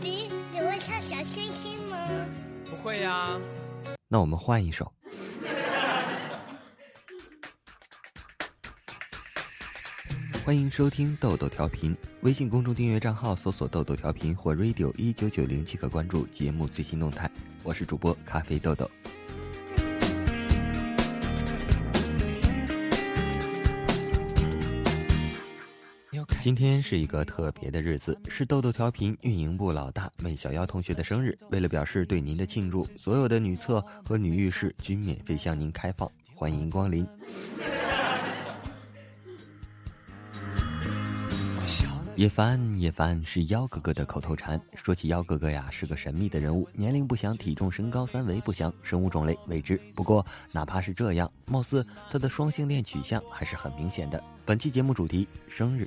比，你会唱小星星吗？不会呀。那我们换一首。欢迎收听豆豆调频，微信公众订阅账号搜索“豆豆调频”或 “radio 一九九零”即可关注节目最新动态。我是主播咖啡豆豆。今天是一个特别的日子，是豆豆调频运营部老大魏小妖同学的生日。为了表示对您的庆祝，所有的女厕和女浴室均免费向您开放，欢迎光临。叶凡，叶凡是妖哥哥的口头禅。说起妖哥哥呀，是个神秘的人物，年龄不详，体重身高三围不详，生物种类未知。不过哪怕是这样，貌似他的双性恋取向还是很明显的。本期节目主题：生日。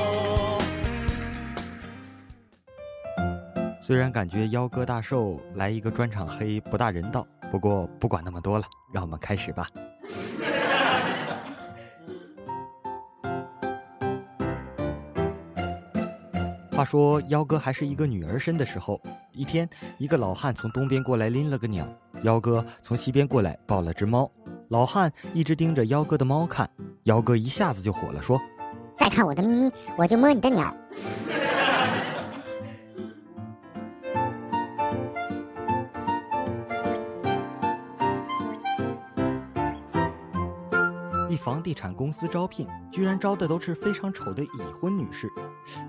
虽然感觉妖哥大寿来一个专场黑不大人道，不过不管那么多了，让我们开始吧。话说幺哥还是一个女儿身的时候，一天，一个老汉从东边过来拎了个鸟，幺哥从西边过来抱了只猫。老汉一直盯着幺哥的猫看，幺哥一下子就火了，说：“再看我的咪咪，我就摸你的鸟。”房地产公司招聘，居然招的都是非常丑的已婚女士。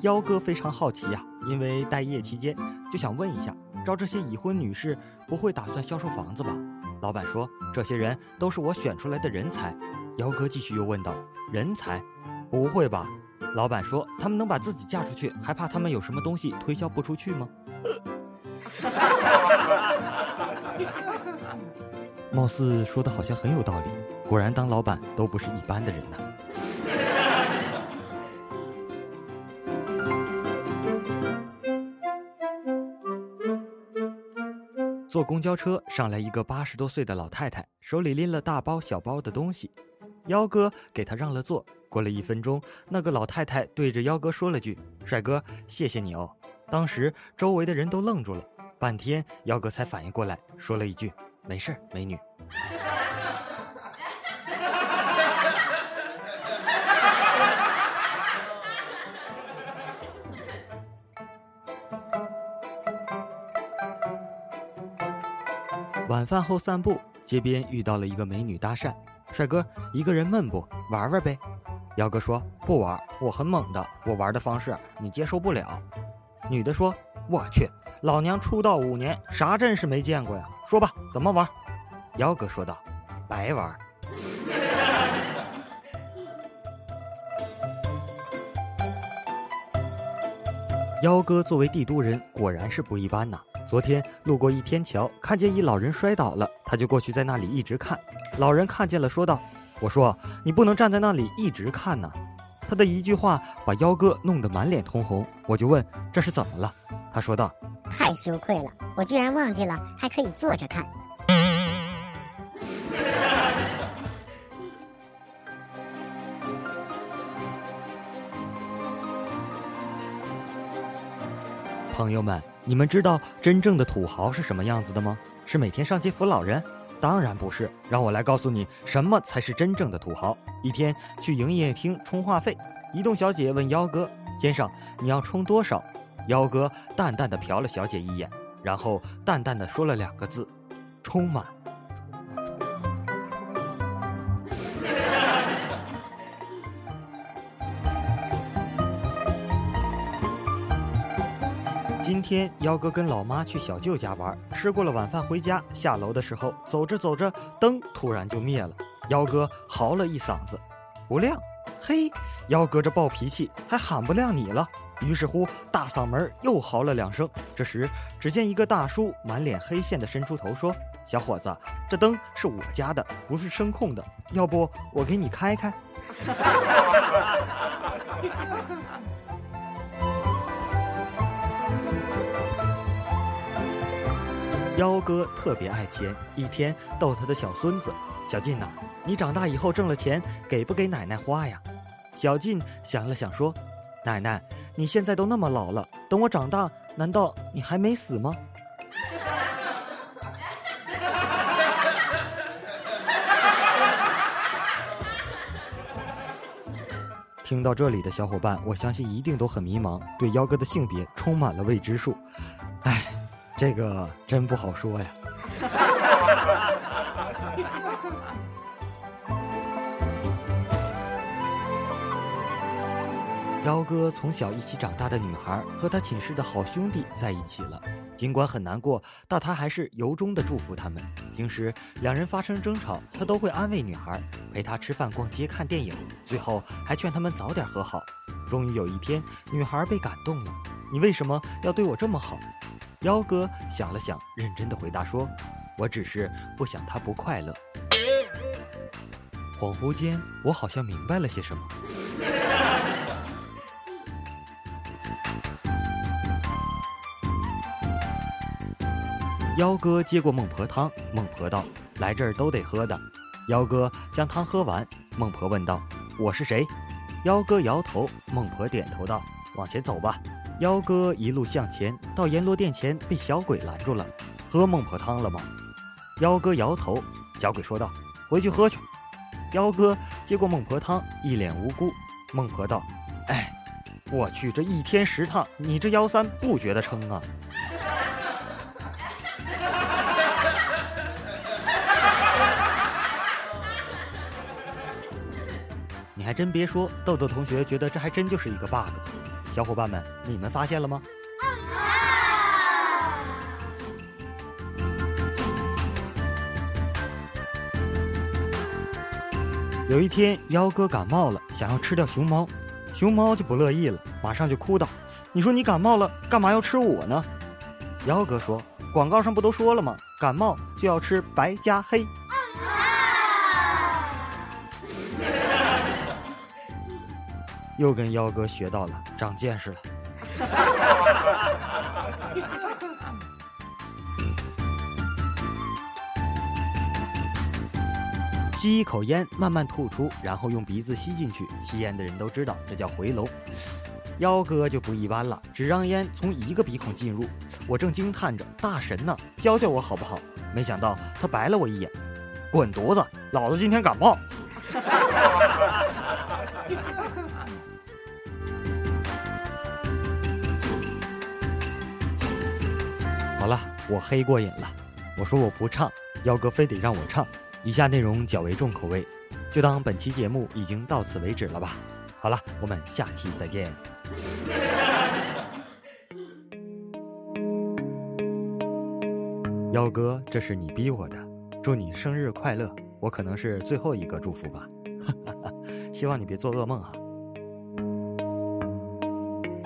幺哥非常好奇呀，因为待业期间就想问一下，招这些已婚女士不会打算销售房子吧？老板说，这些人都是我选出来的人才。幺哥继续又问道：“人才？不会吧？”老板说：“他们能把自己嫁出去，还怕他们有什么东西推销不出去吗？” 貌似说的好像很有道理。果然，当老板都不是一般的人呐。坐公交车上来一个八十多岁的老太太，手里拎了大包小包的东西，幺哥给她让了座。过了一分钟，那个老太太对着幺哥说了句：“帅哥，谢谢你哦。”当时周围的人都愣住了，半天幺哥才反应过来，说了一句：“没事，美女。”晚饭后散步，街边遇到了一个美女搭讪：“帅哥，一个人闷不？玩玩呗。”幺哥说：“不玩，我很猛的，我玩的方式你接受不了。”女的说：“我去，老娘出道五年，啥阵势没见过呀？说吧，怎么玩？”幺哥说道：“白玩。”幺哥作为帝都人，果然是不一般呐。昨天路过一天桥，看见一老人摔倒了，他就过去在那里一直看。老人看见了，说道：“我说你不能站在那里一直看呐。”他的一句话把幺哥弄得满脸通红。我就问这是怎么了？他说道：“太羞愧了，我居然忘记了还可以坐着看。” 朋友们，你们知道真正的土豪是什么样子的吗？是每天上街扶老人？当然不是。让我来告诉你，什么才是真正的土豪。一天去营业厅充话费，移动小姐问幺哥：“先生，你要充多少？”幺哥淡淡的瞟了小姐一眼，然后淡淡的说了两个字：“充满。”天幺哥跟老妈去小舅家玩，吃过了晚饭回家，下楼的时候走着走着，灯突然就灭了。幺哥嚎了一嗓子，不亮。嘿，幺哥这暴脾气还喊不亮你了。于是乎，大嗓门又嚎了两声。这时，只见一个大叔满脸黑线的伸出头说：“小伙子，这灯是我家的，不是声控的，要不我给你开开。”幺哥特别爱钱，一天逗他的小孙子小进呐：“你长大以后挣了钱，给不给奶奶花呀？”小进想了想说：“奶奶。”你现在都那么老了，等我长大，难道你还没死吗？听到这里的小伙伴，我相信一定都很迷茫，对幺哥的性别充满了未知数。这个真不好说呀。幺哥从小一起长大的女孩和他寝室的好兄弟在一起了，尽管很难过，但他还是由衷的祝福他们。平时两人发生争吵，他都会安慰女孩，陪她吃饭、逛街、看电影，最后还劝他们早点和好。终于有一天，女孩被感动了：“你为什么要对我这么好？”幺哥想了想，认真的回答说：“我只是不想他不快乐。”恍惚间，我好像明白了些什么。幺哥接过孟婆汤，孟婆道：“来这儿都得喝的。”幺哥将汤喝完，孟婆问道：“我是谁？”幺哥摇头，孟婆点头道：“往前走吧。”幺哥一路向前，到阎罗殿前被小鬼拦住了：“喝孟婆汤了吗？”幺哥摇头，小鬼说道：“回去喝去。”幺哥接过孟婆汤，一脸无辜。孟婆道：“哎，我去，这一天十趟，你这幺三不觉得撑啊？” 你还真别说，豆豆同学觉得这还真就是一个 bug。小伙伴们，你们发现了吗？有一天，幺哥感冒了，想要吃掉熊猫，熊猫就不乐意了，马上就哭道：“你说你感冒了，干嘛要吃我呢？”幺哥说：“广告上不都说了吗？感冒就要吃白加黑。”又跟妖哥学到了，长见识了。吸一口烟，慢慢吐出，然后用鼻子吸进去。吸烟的人都知道，这叫回笼。妖哥就不一般了，只让烟从一个鼻孔进入。我正惊叹着，大神呢，教教我好不好？没想到他白了我一眼，滚犊子！老子今天感冒。我黑过瘾了。我说我不唱，幺哥非得让我唱。以下内容较为重口味，就当本期节目已经到此为止了吧。好了，我们下期再见。幺哥，这是你逼我的，祝你生日快乐。我可能是最后一个祝福吧，希望你别做噩梦啊。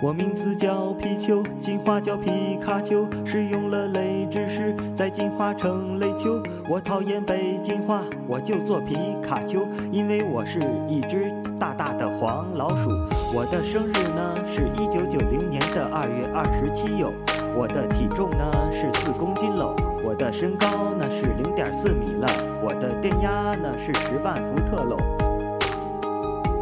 我名字叫皮丘，进化叫皮卡丘，使用了雷之石，再进化成雷丘。我讨厌被进化，我就做皮卡丘，因为我是一只大大的黄老鼠。我的生日呢是一九九零年的二月二十七哟。我的体重呢是四公斤喽。我的身高呢是零点四米了。我的电压呢是十万伏特喽。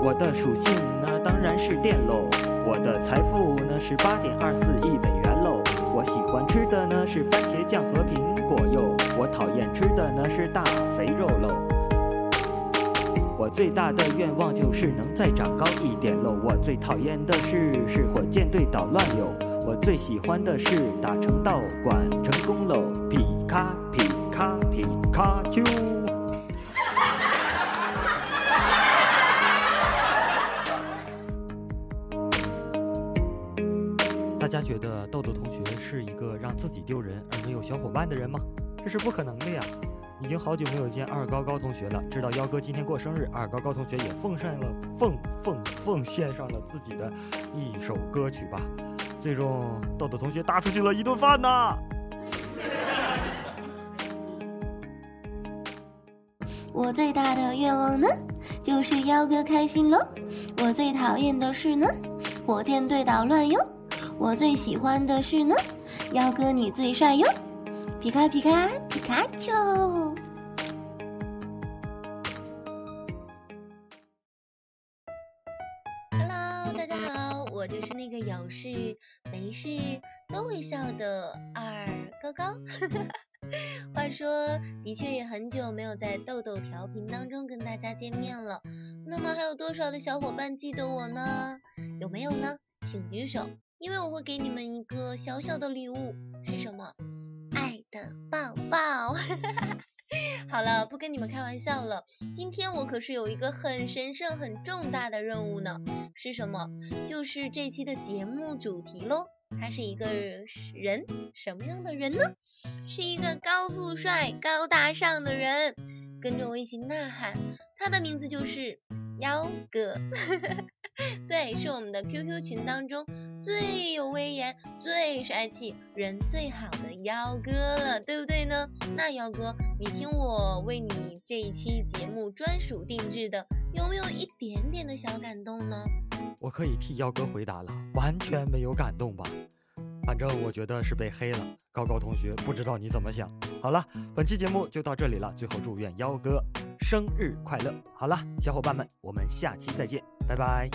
我的属性呢当然是电喽。我的财富呢是八点二四亿美元喽。我喜欢吃的呢是番茄酱和苹果哟。我讨厌吃的呢是大肥肉喽。我最大的愿望就是能再长高一点喽。我最讨厌的事是火箭队捣乱哟。我最喜欢的是打成道馆成功喽。皮卡皮卡皮卡丘。大家觉得豆豆同学是一个让自己丢人而没有小伙伴的人吗？这是不可能的呀！已经好久没有见二高高同学了，知道幺哥今天过生日，二高高同学也奉上了奉奉奉献上了自己的一首歌曲吧。最终，豆豆同学搭出去了一顿饭呐。我最大的愿望呢，就是幺哥开心喽。我最讨厌的事呢，火箭队捣乱哟。我最喜欢的是呢，幺哥你最帅哟。皮卡皮卡皮卡丘。Hello，大家好，我就是那个有事没事都会笑的二高高。话说，的确也很久没有在豆豆调频当中跟大家见面了。那么还有多少的小伙伴记得我呢？有没有呢？请举手，因为我会给你们一个小小的礼物，是什么？爱的抱抱。好了，不跟你们开玩笑了。今天我可是有一个很神圣、很重大的任务呢。是什么？就是这期的节目主题喽。他是一个人，什么样的人呢？是一个高富帅、高大上的人。跟着我一起呐喊，他的名字就是幺哥。对，是我们的 QQ 群当中最有威严、最帅气、人最好的幺哥了，对不对呢？那幺哥，你听我为你这一期节目专属定制的，有没有一点点的小感动呢？我可以替幺哥回答了，完全没有感动吧？反正我觉得是被黑了。高高同学，不知道你怎么想。好了，本期节目就到这里了。最后祝愿幺哥生日快乐！好了，小伙伴们，我们下期再见，拜拜。